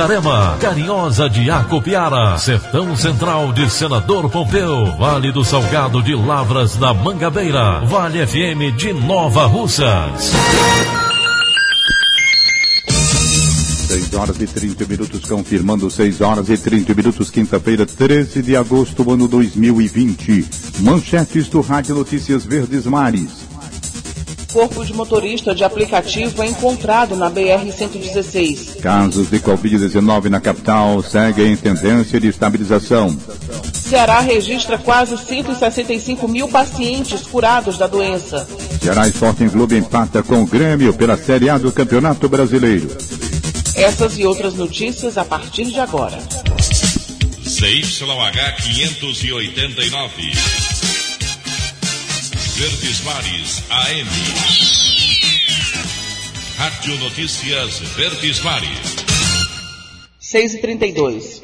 Itarema, Carinhosa de Acopiara, Sertão Central de Senador Pompeu, Vale do Salgado de Lavras da Mangabeira, Vale FM de Nova Russas. 6 horas e 30 minutos, confirmando 6 horas e 30 minutos, quinta-feira, 13 de agosto, ano 2020. Manchetes do Rádio Notícias Verdes Mares. Corpo de motorista de aplicativo é encontrado na BR-116. Casos de Covid-19 na capital seguem tendência de estabilização. Ceará registra quase 165 mil pacientes curados da doença. Ceará Sporting Clube empata com o Grêmio pela Série A do Campeonato Brasileiro. Essas e outras notícias a partir de agora. CYH 589. Verdes Mares AM. Rádio Notícias Verdes Mares. 6 e 32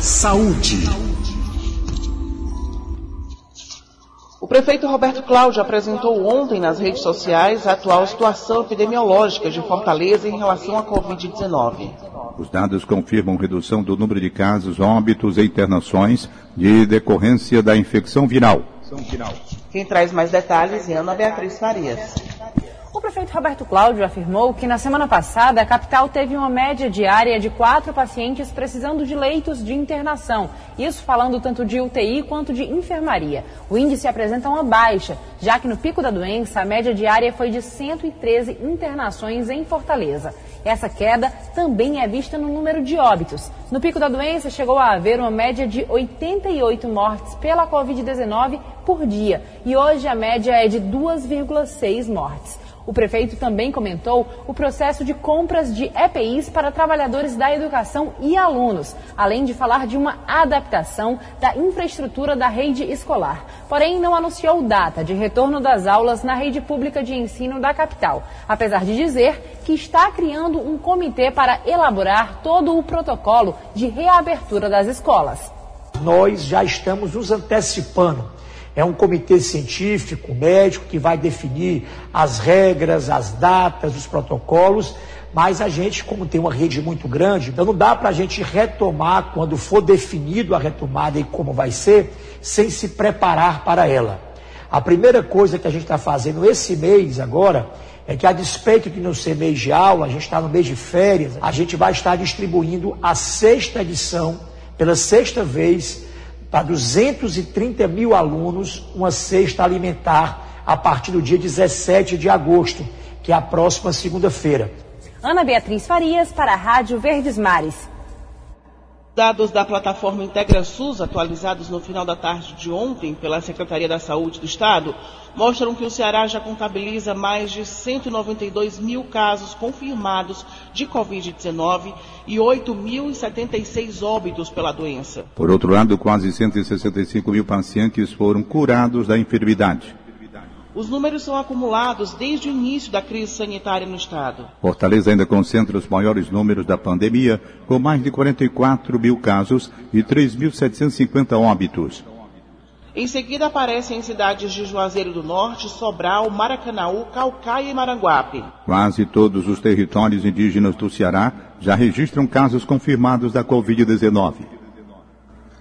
Saúde. O prefeito Roberto Cláudio apresentou ontem nas redes sociais a atual situação epidemiológica de Fortaleza em relação à Covid-19. Os dados confirmam redução do número de casos, óbitos e internações de decorrência da infecção viral. Quem traz mais detalhes é Ana Beatriz Farias. O prefeito Roberto Cláudio afirmou que na semana passada a capital teve uma média diária de quatro pacientes precisando de leitos de internação. Isso falando tanto de UTI quanto de enfermaria. O índice apresenta uma baixa, já que no pico da doença a média diária foi de 113 internações em Fortaleza. Essa queda também é vista no número de óbitos. No pico da doença, chegou a haver uma média de 88 mortes pela Covid-19 por dia e hoje a média é de 2,6 mortes. O prefeito também comentou o processo de compras de EPIs para trabalhadores da educação e alunos, além de falar de uma adaptação da infraestrutura da rede escolar. Porém, não anunciou data de retorno das aulas na rede pública de ensino da capital, apesar de dizer que está criando um comitê para elaborar todo o protocolo de reabertura das escolas. Nós já estamos nos antecipando é um comitê científico, médico, que vai definir as regras, as datas, os protocolos, mas a gente, como tem uma rede muito grande, então não dá para a gente retomar quando for definido a retomada e como vai ser, sem se preparar para ela. A primeira coisa que a gente está fazendo esse mês agora é que, a despeito de não ser mês de aula, a gente está no mês de férias, a gente vai estar distribuindo a sexta edição, pela sexta vez, para 230 mil alunos uma cesta alimentar a partir do dia 17 de agosto, que é a próxima segunda-feira. Ana Beatriz Farias para a Rádio Verdes Mares. Dados da plataforma Integra SUS, atualizados no final da tarde de ontem pela Secretaria da Saúde do Estado, mostram que o Ceará já contabiliza mais de 192 mil casos confirmados de Covid-19 e 8.076 óbitos pela doença. Por outro lado, quase 165 mil pacientes foram curados da enfermidade. Os números são acumulados desde o início da crise sanitária no estado. Fortaleza ainda concentra os maiores números da pandemia, com mais de 44 mil casos e 3.750 óbitos. Em seguida aparecem cidades de Juazeiro do Norte, Sobral, Maracanaú, Calcaia e Maranguape. Quase todos os territórios indígenas do Ceará já registram casos confirmados da Covid-19.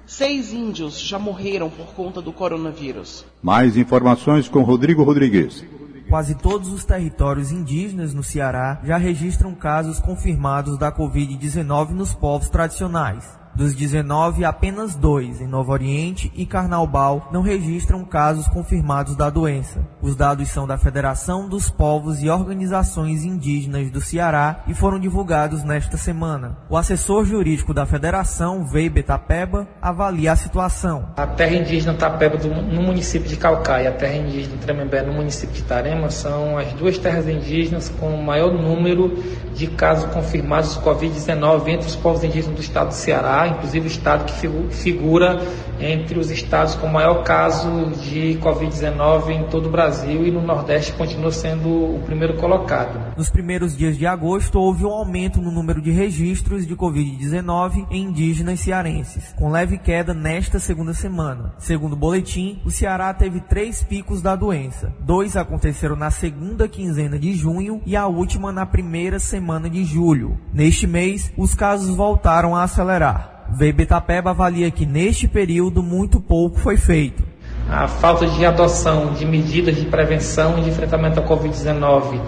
Seis índios já morreram por conta do coronavírus. Mais informações com Rodrigo Rodrigues. Quase todos os territórios indígenas no Ceará já registram casos confirmados da Covid-19 nos povos tradicionais. Dos 19, apenas dois, em Novo Oriente e Carnaubal, não registram casos confirmados da doença. Os dados são da Federação dos Povos e Organizações Indígenas do Ceará e foram divulgados nesta semana. O assessor jurídico da Federação, Veibe Tapeba, avalia a situação. A terra indígena Tapeba no município de Calcaia e a terra indígena Tremembé no município de Tarema são as duas terras indígenas com o maior número de casos confirmados de Covid-19 entre os povos indígenas do estado do Ceará inclusive o estado que figura entre os estados com maior caso de Covid-19 em todo o Brasil e no Nordeste continua sendo o primeiro colocado. Nos primeiros dias de agosto, houve um aumento no número de registros de Covid-19 em indígenas cearenses, com leve queda nesta segunda semana. Segundo o boletim, o Ceará teve três picos da doença. Dois aconteceram na segunda quinzena de junho e a última na primeira semana de julho. Neste mês, os casos voltaram a acelerar. Veibetapeba avalia que neste período muito pouco foi feito. A falta de adoção de medidas de prevenção e de enfrentamento à Covid-19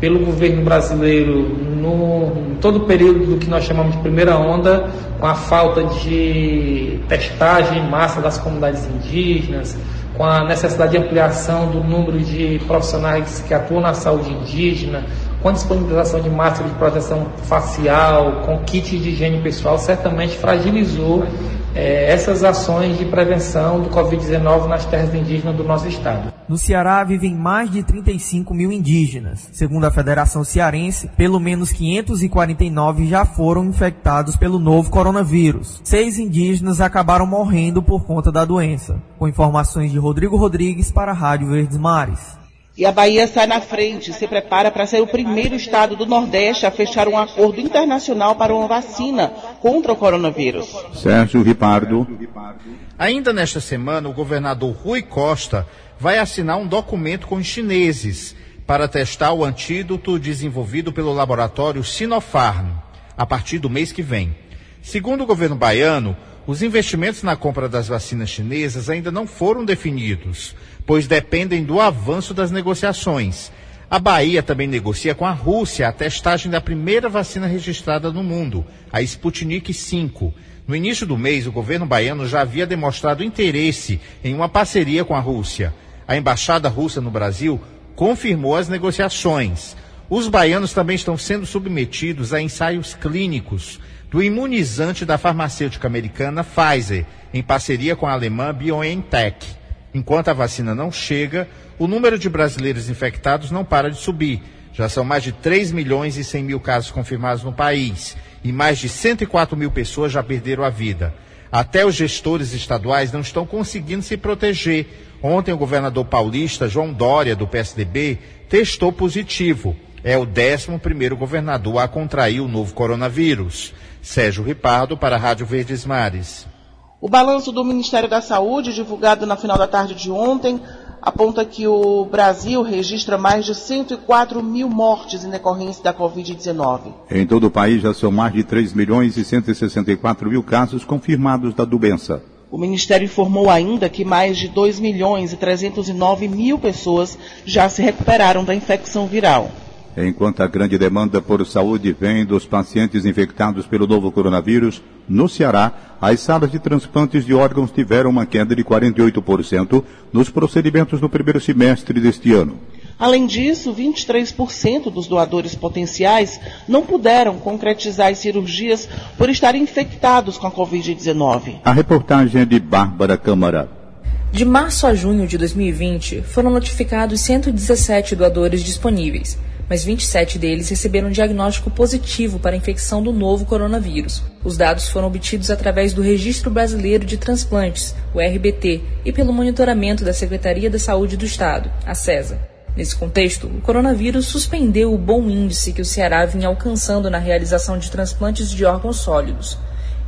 pelo governo brasileiro no todo o período do que nós chamamos de primeira onda, com a falta de testagem em massa das comunidades indígenas, com a necessidade de ampliação do número de profissionais que atuam na saúde indígena, com disponibilização de máscara de proteção facial, com kit de higiene pessoal, certamente fragilizou é, essas ações de prevenção do Covid-19 nas terras indígenas do nosso estado. No Ceará vivem mais de 35 mil indígenas. Segundo a Federação Cearense, pelo menos 549 já foram infectados pelo novo coronavírus. Seis indígenas acabaram morrendo por conta da doença. Com informações de Rodrigo Rodrigues para a Rádio Verdes Mares. E a Bahia sai na frente, se prepara para ser o primeiro estado do Nordeste a fechar um acordo internacional para uma vacina contra o coronavírus. Sérgio Ripardo. Ainda nesta semana, o governador Rui Costa vai assinar um documento com os chineses para testar o antídoto desenvolvido pelo laboratório Sinopharm a partir do mês que vem. Segundo o governo baiano, os investimentos na compra das vacinas chinesas ainda não foram definidos pois dependem do avanço das negociações. A Bahia também negocia com a Rússia a testagem da primeira vacina registrada no mundo, a Sputnik V. No início do mês, o governo baiano já havia demonstrado interesse em uma parceria com a Rússia. A embaixada russa no Brasil confirmou as negociações. Os baianos também estão sendo submetidos a ensaios clínicos do imunizante da farmacêutica americana Pfizer, em parceria com a alemã BioNTech. Enquanto a vacina não chega, o número de brasileiros infectados não para de subir. Já são mais de 3 milhões e 100 mil casos confirmados no país e mais de 104 mil pessoas já perderam a vida. Até os gestores estaduais não estão conseguindo se proteger. Ontem, o governador paulista, João Dória, do PSDB, testou positivo. É o 11 governador a contrair o novo coronavírus. Sérgio Ripardo, para a Rádio Verdes Mares. O balanço do Ministério da Saúde, divulgado na final da tarde de ontem, aponta que o Brasil registra mais de 104 mil mortes em decorrência da Covid-19. Em todo o país já são mais de 3 milhões e 164 mil casos confirmados da doença. O Ministério informou ainda que mais de 2 milhões e 309 mil pessoas já se recuperaram da infecção viral. Enquanto a grande demanda por saúde vem dos pacientes infectados pelo novo coronavírus, no Ceará, as salas de transplantes de órgãos tiveram uma queda de 48% nos procedimentos no primeiro semestre deste ano. Além disso, 23% dos doadores potenciais não puderam concretizar as cirurgias por estarem infectados com a Covid-19. A reportagem é de Bárbara Câmara. De março a junho de 2020, foram notificados 117 doadores disponíveis mas 27 deles receberam diagnóstico positivo para infecção do novo coronavírus. Os dados foram obtidos através do Registro Brasileiro de Transplantes, o RBT, e pelo monitoramento da Secretaria da Saúde do Estado, a CESA. Nesse contexto, o coronavírus suspendeu o bom índice que o Ceará vinha alcançando na realização de transplantes de órgãos sólidos.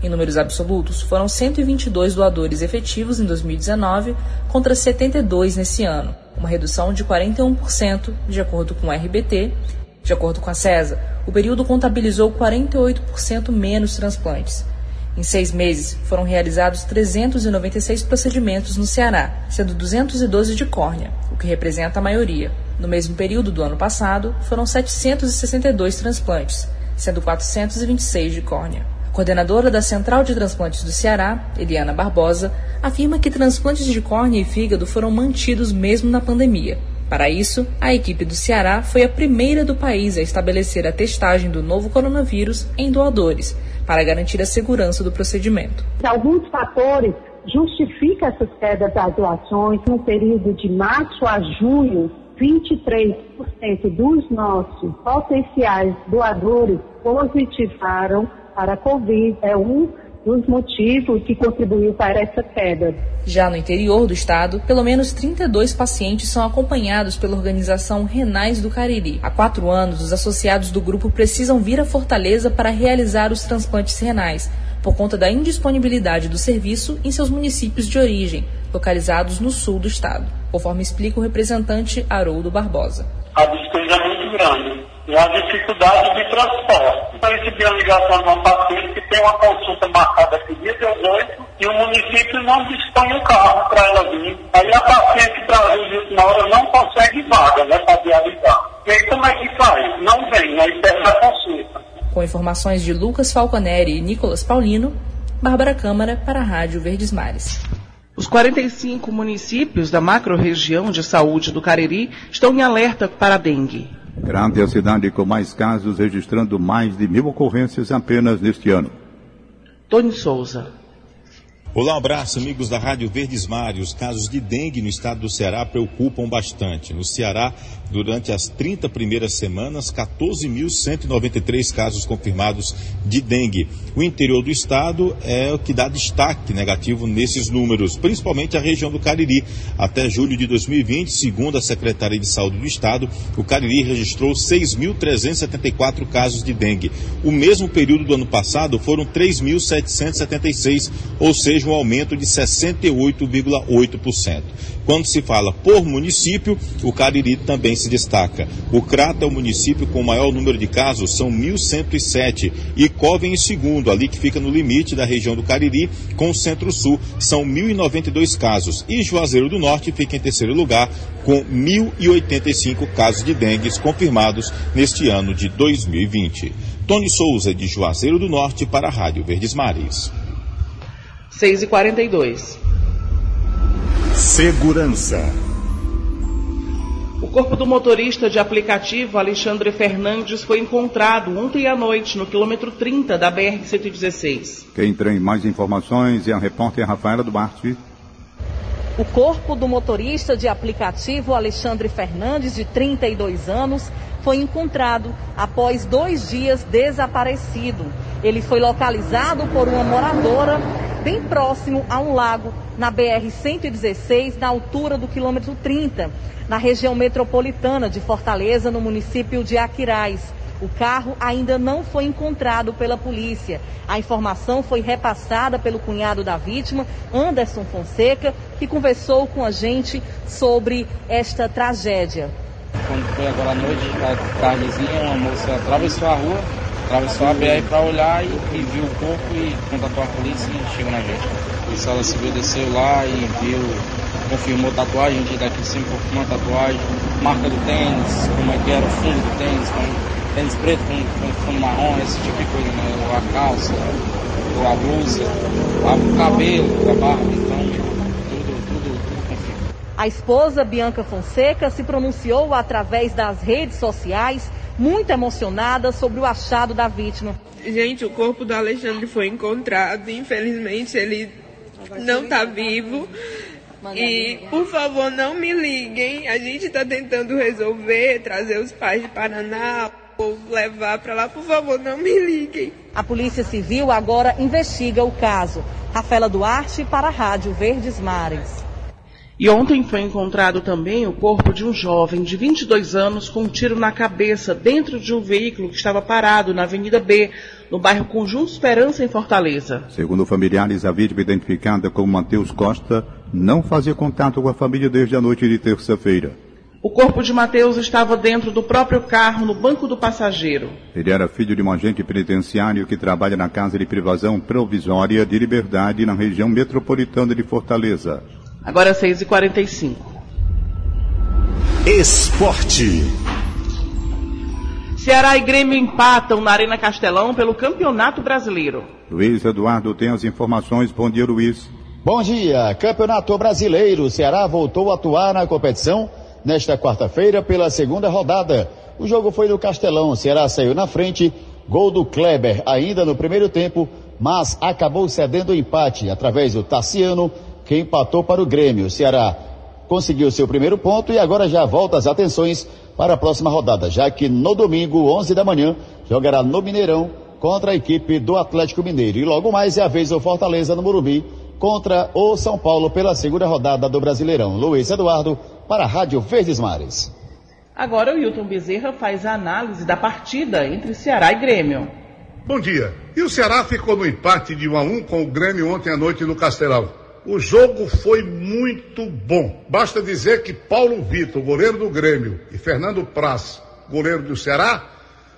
Em números absolutos, foram 122 doadores efetivos em 2019 contra 72 nesse ano, uma redução de 41%, de acordo com o RBT. De acordo com a CESA, o período contabilizou 48% menos transplantes. Em seis meses, foram realizados 396 procedimentos no Ceará, sendo 212 de córnea, o que representa a maioria. No mesmo período do ano passado, foram 762 transplantes, sendo 426 de córnea. Coordenadora da Central de Transplantes do Ceará, Eliana Barbosa, afirma que transplantes de córnea e fígado foram mantidos mesmo na pandemia. Para isso, a equipe do Ceará foi a primeira do país a estabelecer a testagem do novo coronavírus em doadores, para garantir a segurança do procedimento. Alguns fatores justificam essas quedas das doações no período de março a junho 23% dos nossos potenciais doadores positivaram para a Covid. É um dos motivos que contribuiu para essa queda. Já no interior do estado, pelo menos 32 pacientes são acompanhados pela organização Renais do Cariri. Há quatro anos, os associados do grupo precisam vir a Fortaleza para realizar os transplantes renais, por conta da indisponibilidade do serviço em seus municípios de origem, localizados no sul do estado, conforme explica o representante Haroldo Barbosa. A despesa é muito grande e a dificuldade de transporte. Então, eu recebi a ligação de uma paciente que tem uma consulta marcada aqui dia 18 e o município não dispõe o carro para ela vir. Aí a paciente traz de última hora não consegue vaga, né, para viabilizar. E aí como é que faz? Não vem, aí perde a consulta. Com informações de Lucas Falconeri e Nicolas Paulino, Bárbara Câmara para a Rádio Verdes Mares. Os 45 municípios da macro-região de saúde do Cariri estão em alerta para a dengue. Grande é a cidade com mais casos, registrando mais de mil ocorrências apenas neste ano. Tony Souza. Olá, um abraço, amigos da Rádio Verdes Mares. Os casos de dengue no estado do Ceará preocupam bastante. No Ceará, durante as 30 primeiras semanas, 14.193 casos confirmados de dengue. O interior do estado é o que dá destaque negativo nesses números, principalmente a região do Cariri. Até julho de 2020, segundo a Secretaria de Saúde do Estado, o Cariri registrou 6.374 casos de dengue. O mesmo período do ano passado foram 3.776, ou seja, um aumento de 68,8%. Quando se fala por município, o Cariri também se destaca. O Crato é o município com o maior número de casos, são 1.107. E Covem em segundo, ali que fica no limite da região do Cariri, com o Centro-Sul, são 1.092 casos. E Juazeiro do Norte fica em terceiro lugar, com 1.085 casos de dengue confirmados neste ano de 2020. Tony Souza, de Juazeiro do Norte, para a Rádio Verdes Mares. 6 e 42 Segurança. O corpo do motorista de aplicativo Alexandre Fernandes foi encontrado ontem à noite no quilômetro 30 da BR-116. Quem tem mais informações é a repórter Rafaela Duarte. O corpo do motorista de aplicativo Alexandre Fernandes, de 32 anos, foi encontrado após dois dias desaparecido. Ele foi localizado por uma moradora bem próximo a um lago na BR-116, na altura do quilômetro 30, na região metropolitana de Fortaleza, no município de Aquiraz. O carro ainda não foi encontrado pela polícia. A informação foi repassada pelo cunhado da vítima, Anderson Fonseca, que conversou com a gente sobre esta tragédia. Quando foi agora à noite, tardezinha, uma moça atravessou a rua, atravessou a BR para olhar e, e, viu o corpo e contatou a polícia e chegou na gente. A polícia civil desceu lá e viu, confirmou tatuagem, a gente daqui sempre confirmou a tatuagem, marca do tênis, como é que era o fundo do tênis, com tênis preto com, com fundo marrom, esse tipo de coisa, né? A calça, a blusa, o cabelo, a barba, então a esposa Bianca Fonseca se pronunciou através das redes sociais, muito emocionada sobre o achado da vítima. Gente, o corpo do Alexandre foi encontrado. Infelizmente, ele não está vivo. E, por favor, não me liguem. A gente está tentando resolver, trazer os pais de Paraná ou levar para lá. Por favor, não me liguem. A Polícia Civil agora investiga o caso. Rafaela Duarte para a Rádio Verdes Mares. E ontem foi encontrado também o corpo de um jovem de 22 anos com um tiro na cabeça dentro de um veículo que estava parado na Avenida B, no bairro Conjunto Esperança, em Fortaleza. Segundo familiares, a vítima identificada como Matheus Costa não fazia contato com a família desde a noite de terça-feira. O corpo de Mateus estava dentro do próprio carro, no banco do passageiro. Ele era filho de um agente penitenciário que trabalha na Casa de Privação Provisória de Liberdade, na região metropolitana de Fortaleza. Agora 6h45. Esporte. Ceará e Grêmio empatam na Arena Castelão pelo Campeonato Brasileiro. Luiz Eduardo tem as informações. Bom dia, Luiz. Bom dia. Campeonato Brasileiro. O Ceará voltou a atuar na competição nesta quarta-feira pela segunda rodada. O jogo foi no Castelão. O Ceará saiu na frente. Gol do Kleber ainda no primeiro tempo, mas acabou cedendo o empate através do Tassiano, que empatou para o Grêmio. O Ceará conseguiu seu primeiro ponto e agora já volta as atenções para a próxima rodada, já que no domingo, 11 da manhã, jogará no Mineirão contra a equipe do Atlético Mineiro. E logo mais é a vez do Fortaleza no Morumbi contra o São Paulo pela segunda rodada do Brasileirão. Luiz Eduardo para a Rádio Verdes Mares. Agora o Hilton Bezerra faz a análise da partida entre Ceará e Grêmio. Bom dia. E o Ceará ficou no empate de 1 a 1 com o Grêmio ontem à noite no Castelão. O jogo foi muito bom. Basta dizer que Paulo Vitor, goleiro do Grêmio, e Fernando Praz, goleiro do Ceará,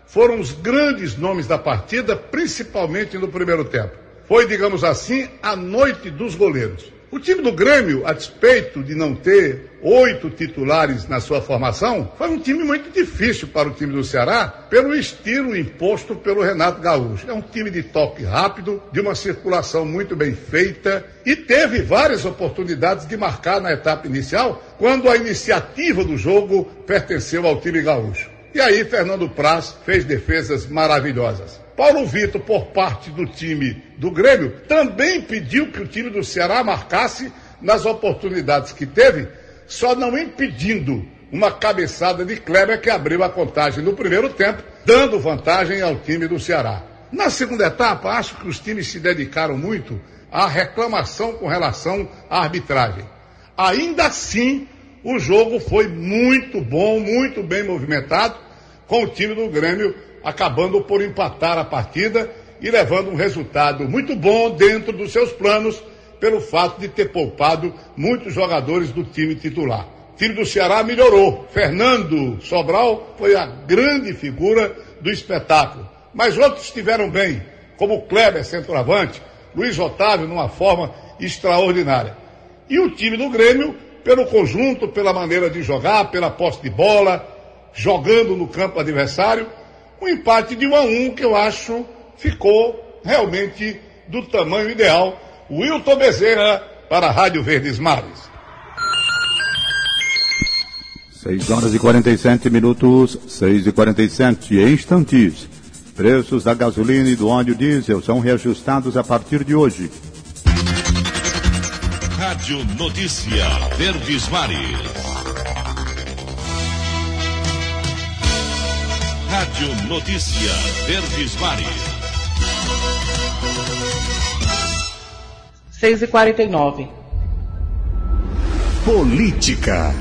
foram os grandes nomes da partida, principalmente no primeiro tempo. Foi, digamos assim, a noite dos goleiros. O time do Grêmio, a despeito de não ter oito titulares na sua formação, foi um time muito difícil para o time do Ceará, pelo estilo imposto pelo Renato Gaúcho. É um time de toque rápido, de uma circulação muito bem feita e teve várias oportunidades de marcar na etapa inicial, quando a iniciativa do jogo pertenceu ao time gaúcho. E aí Fernando Praz fez defesas maravilhosas. Paulo Vitor, por parte do time do Grêmio, também pediu que o time do Ceará marcasse nas oportunidades que teve, só não impedindo uma cabeçada de Kleber que abriu a contagem no primeiro tempo, dando vantagem ao time do Ceará. Na segunda etapa, acho que os times se dedicaram muito à reclamação com relação à arbitragem. Ainda assim, o jogo foi muito bom, muito bem movimentado, com o time do Grêmio acabando por empatar a partida e levando um resultado muito bom dentro dos seus planos, pelo fato de ter poupado muitos jogadores do time titular. O time do Ceará melhorou. Fernando Sobral foi a grande figura do espetáculo. Mas outros estiveram bem, como Kleber, centroavante, Luiz Otávio, numa forma extraordinária. E o time do Grêmio, pelo conjunto, pela maneira de jogar, pela posse de bola, jogando no campo adversário, um empate de 1 a 1 que eu acho ficou realmente do tamanho ideal. Wilton Bezerra para a Rádio Verdes Mares. 6 horas e 47 minutos, 6 e 47 instantes. Preços da gasolina e do óleo diesel são reajustados a partir de hoje. Rádio Notícia Verdes Mares. Rádio Notícia Verdes Mares. 6 e 49 Política.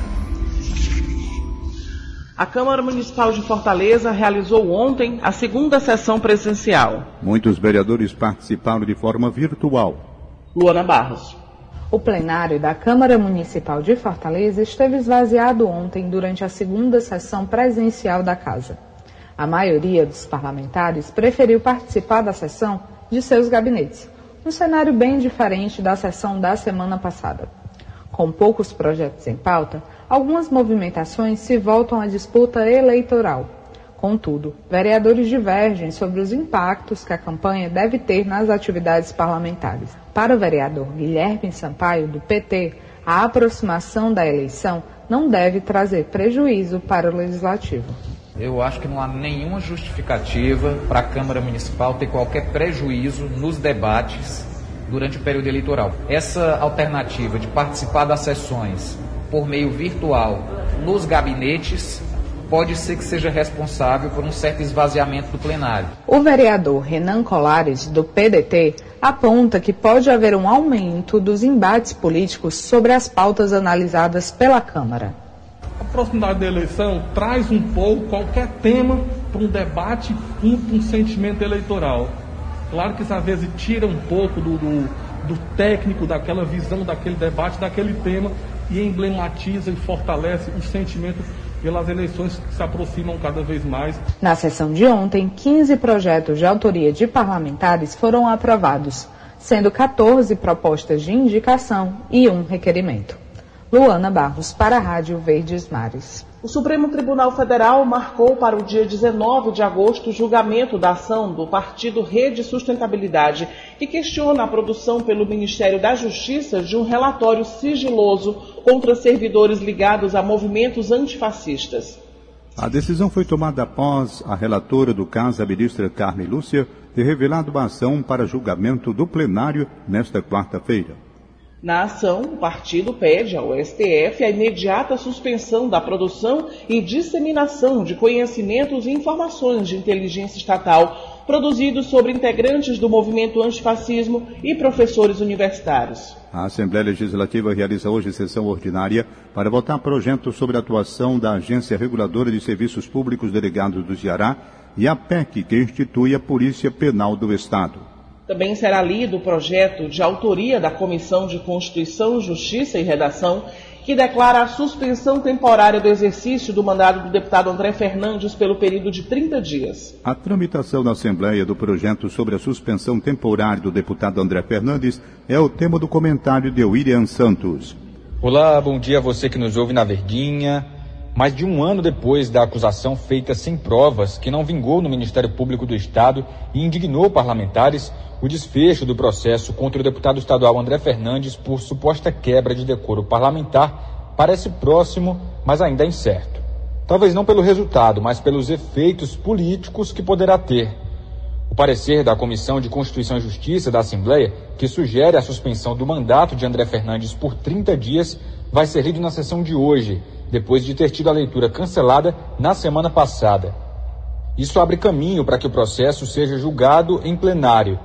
A Câmara Municipal de Fortaleza realizou ontem a segunda sessão presencial. Muitos vereadores participaram de forma virtual. Luana Barros. O plenário da Câmara Municipal de Fortaleza esteve esvaziado ontem durante a segunda sessão presencial da casa. A maioria dos parlamentares preferiu participar da sessão de seus gabinetes, um cenário bem diferente da sessão da semana passada. Com poucos projetos em pauta, algumas movimentações se voltam à disputa eleitoral. Contudo, vereadores divergem sobre os impactos que a campanha deve ter nas atividades parlamentares. Para o vereador Guilherme Sampaio, do PT, a aproximação da eleição não deve trazer prejuízo para o legislativo. Eu acho que não há nenhuma justificativa para a Câmara Municipal ter qualquer prejuízo nos debates durante o período eleitoral. Essa alternativa de participar das sessões por meio virtual nos gabinetes pode ser que seja responsável por um certo esvaziamento do plenário. O vereador Renan Colares, do PDT, aponta que pode haver um aumento dos embates políticos sobre as pautas analisadas pela Câmara a proximidade da eleição traz um pouco qualquer tema para um debate com um sentimento eleitoral. Claro que isso às vezes tira um pouco do, do, do técnico, daquela visão, daquele debate, daquele tema e emblematiza e fortalece o sentimento pelas eleições que se aproximam cada vez mais. Na sessão de ontem, 15 projetos de autoria de parlamentares foram aprovados, sendo 14 propostas de indicação e um requerimento. Luana Barros, para a Rádio Verdes Mares. O Supremo Tribunal Federal marcou para o dia 19 de agosto o julgamento da ação do partido Rede Sustentabilidade, que questiona a produção pelo Ministério da Justiça de um relatório sigiloso contra servidores ligados a movimentos antifascistas. A decisão foi tomada após a relatora do caso, a ministra Carmen Lúcia, ter revelado uma ação para julgamento do plenário nesta quarta-feira. Na ação, o partido pede ao STF a imediata suspensão da produção e disseminação de conhecimentos e informações de inteligência estatal produzidos sobre integrantes do movimento antifascismo e professores universitários. A Assembleia Legislativa realiza hoje sessão ordinária para votar projeto sobre a atuação da Agência Reguladora de Serviços Públicos Delegados do Ceará e a PEC, que institui a Polícia Penal do Estado. Também será lido o projeto de autoria da Comissão de Constituição, Justiça e Redação, que declara a suspensão temporária do exercício do mandato do deputado André Fernandes pelo período de 30 dias. A tramitação na Assembleia do projeto sobre a suspensão temporária do deputado André Fernandes é o tema do comentário de William Santos. Olá, bom dia a você que nos ouve na Verdinha. Mais de um ano depois da acusação feita sem provas, que não vingou no Ministério Público do Estado e indignou parlamentares, o desfecho do processo contra o deputado estadual André Fernandes por suposta quebra de decoro parlamentar parece próximo, mas ainda incerto. Talvez não pelo resultado, mas pelos efeitos políticos que poderá ter. O parecer da Comissão de Constituição e Justiça da Assembleia, que sugere a suspensão do mandato de André Fernandes por 30 dias, vai ser lido na sessão de hoje depois de ter tido a leitura cancelada na semana passada. Isso abre caminho para que o processo seja julgado em plenário.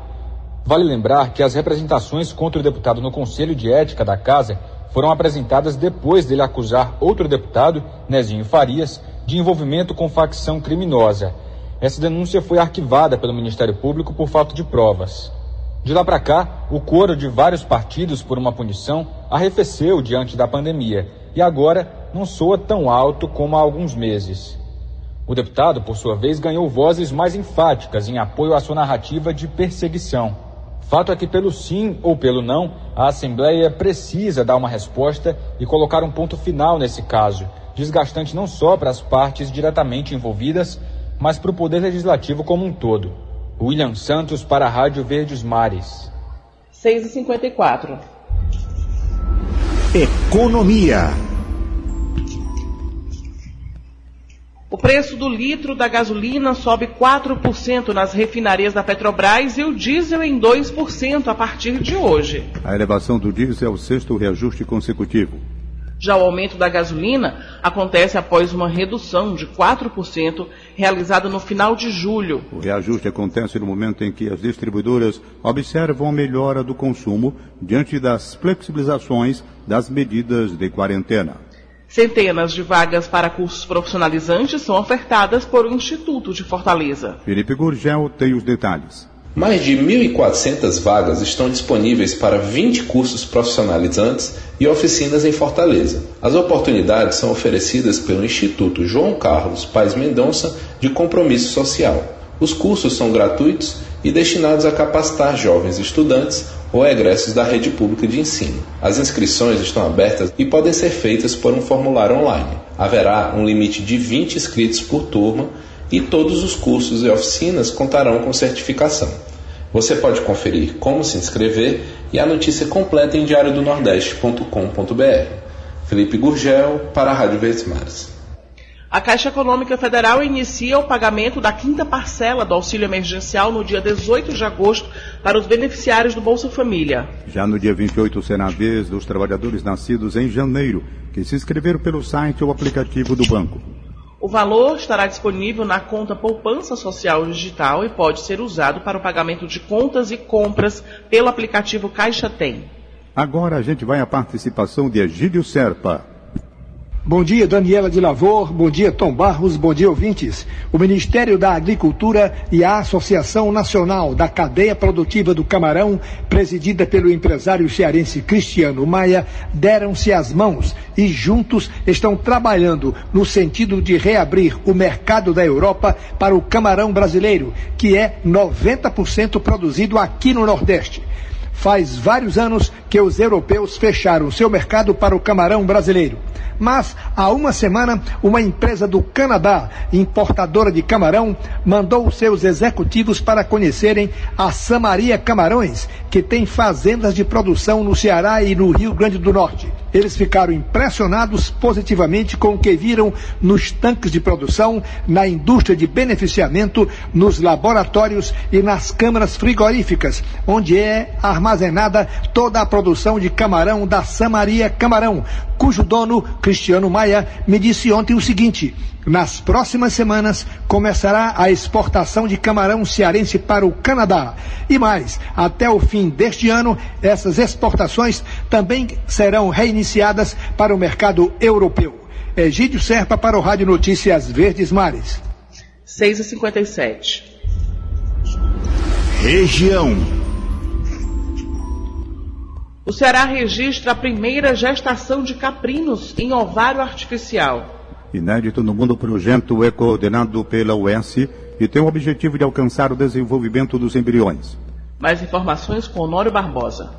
Vale lembrar que as representações contra o deputado no Conselho de Ética da Casa foram apresentadas depois dele acusar outro deputado, Nezinho Farias, de envolvimento com facção criminosa. Essa denúncia foi arquivada pelo Ministério Público por falta de provas. De lá para cá, o coro de vários partidos por uma punição arrefeceu diante da pandemia e agora não soa tão alto como há alguns meses. O deputado, por sua vez, ganhou vozes mais enfáticas em apoio à sua narrativa de perseguição. Fato é que, pelo sim ou pelo não, a Assembleia precisa dar uma resposta e colocar um ponto final nesse caso, desgastante não só para as partes diretamente envolvidas, mas para o Poder Legislativo como um todo. William Santos para a Rádio Verdes Mares. 6h54. Economia. O preço do litro da gasolina sobe 4% nas refinarias da Petrobras e o diesel em 2% a partir de hoje. A elevação do diesel é o sexto reajuste consecutivo. Já o aumento da gasolina acontece após uma redução de 4% realizada no final de julho. O reajuste acontece no momento em que as distribuidoras observam a melhora do consumo diante das flexibilizações das medidas de quarentena. Centenas de vagas para cursos profissionalizantes são ofertadas por o Instituto de Fortaleza. Felipe Gurgel tem os detalhes. Mais de 1.400 vagas estão disponíveis para 20 cursos profissionalizantes e oficinas em Fortaleza. As oportunidades são oferecidas pelo Instituto João Carlos Paz Mendonça de Compromisso Social. Os cursos são gratuitos e destinados a capacitar jovens estudantes ou egressos da rede pública de ensino. As inscrições estão abertas e podem ser feitas por um formulário online. Haverá um limite de 20 inscritos por turma e todos os cursos e oficinas contarão com certificação. Você pode conferir como se inscrever e a notícia completa em diariodonordeste.com.br. Felipe Gurgel, para a Rádio Verdes Mares. A Caixa Econômica Federal inicia o pagamento da quinta parcela do auxílio emergencial no dia 18 de agosto para os beneficiários do Bolsa Família. Já no dia 28 será a vez dos trabalhadores nascidos em janeiro, que se inscreveram pelo site ou aplicativo do banco. O valor estará disponível na conta Poupança Social Digital e pode ser usado para o pagamento de contas e compras pelo aplicativo Caixa Tem. Agora a gente vai à participação de Egílio Serpa. Bom dia, Daniela de Lavor. Bom dia, Tom Barros. Bom dia, ouvintes. O Ministério da Agricultura e a Associação Nacional da Cadeia Produtiva do Camarão, presidida pelo empresário cearense Cristiano Maia, deram-se as mãos e juntos estão trabalhando no sentido de reabrir o mercado da Europa para o camarão brasileiro, que é 90% produzido aqui no Nordeste. Faz vários anos que os europeus fecharam seu mercado para o camarão brasileiro. Mas há uma semana, uma empresa do Canadá, importadora de camarão, mandou seus executivos para conhecerem a Samaria Camarões, que tem fazendas de produção no Ceará e no Rio Grande do Norte. Eles ficaram impressionados positivamente com o que viram nos tanques de produção, na indústria de beneficiamento, nos laboratórios e nas câmaras frigoríficas, onde é armazenada toda a produção de camarão da Samaria Camarão, cujo dono, Cristiano Maia, me disse ontem o seguinte: nas próximas semanas começará a exportação de camarão cearense para o Canadá. E mais, até o fim deste ano, essas exportações também serão reiniciadas para o mercado europeu. Egídio Serpa para o Rádio Notícias Verdes Mares. 6 e 57 Região. O Ceará registra a primeira gestação de caprinos em ovário artificial. Inédito no mundo, o projeto é coordenado pela UES e tem o objetivo de alcançar o desenvolvimento dos embriões. Mais informações com Honório Barbosa.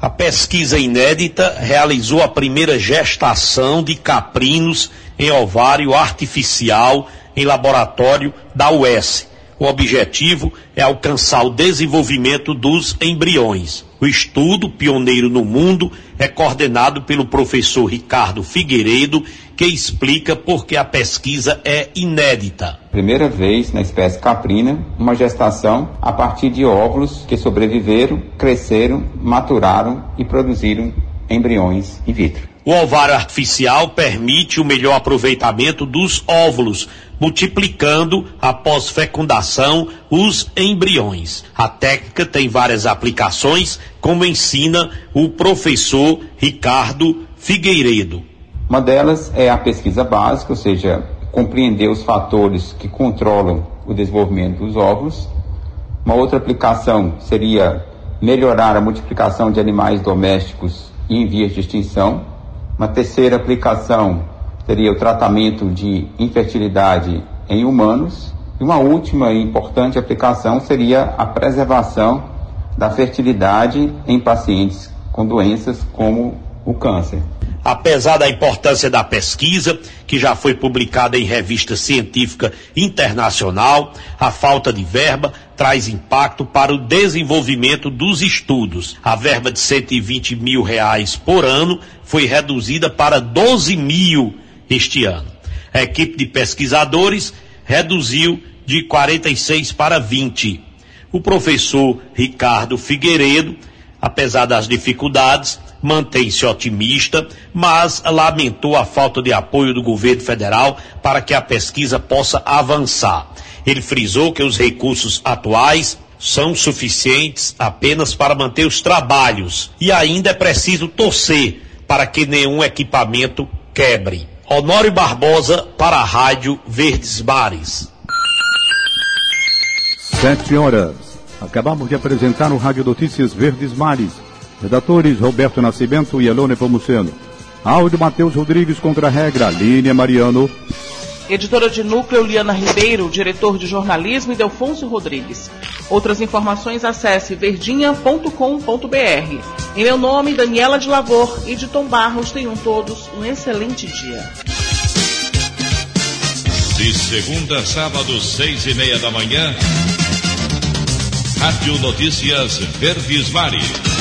A pesquisa inédita realizou a primeira gestação de caprinos em ovário artificial em laboratório da UES. O objetivo é alcançar o desenvolvimento dos embriões. O estudo, pioneiro no mundo, é coordenado pelo professor Ricardo Figueiredo, que explica por que a pesquisa é inédita. Primeira vez na espécie caprina, uma gestação a partir de óvulos que sobreviveram, cresceram, maturaram e produziram embriões in vitro. O ovário artificial permite o melhor aproveitamento dos óvulos, multiplicando após fecundação os embriões. A técnica tem várias aplicações, como ensina o professor Ricardo Figueiredo. Uma delas é a pesquisa básica, ou seja, compreender os fatores que controlam o desenvolvimento dos óvulos. Uma outra aplicação seria melhorar a multiplicação de animais domésticos em vias de extinção. Uma terceira aplicação seria o tratamento de infertilidade em humanos. E uma última e importante aplicação seria a preservação da fertilidade em pacientes com doenças como o câncer. Apesar da importância da pesquisa, que já foi publicada em revista científica internacional, a falta de verba traz impacto para o desenvolvimento dos estudos. A verba de 120 mil reais por ano foi reduzida para 12 mil este ano. A equipe de pesquisadores reduziu de 46 para 20. O professor Ricardo Figueiredo, apesar das dificuldades, mantém-se otimista, mas lamentou a falta de apoio do governo federal para que a pesquisa possa avançar. Ele frisou que os recursos atuais são suficientes apenas para manter os trabalhos e ainda é preciso torcer para que nenhum equipamento quebre. Honório Barbosa para a Rádio Verdes Mares. Sete horas. Acabamos de apresentar o Rádio Notícias Verdes Mares. Redatores Roberto Nascimento e Elone Pomuceno. Áudio Matheus Rodrigues contra a regra, Línia Mariano. Editora de núcleo Liana Ribeiro, diretor de jornalismo Delfonso Rodrigues. Outras informações acesse verdinha.com.br. Em meu nome, Daniela de Lavor e de Tom Barros, tenham todos um excelente dia. De segunda a sábado, seis e meia da manhã, Rádio Notícias Verdes Mares.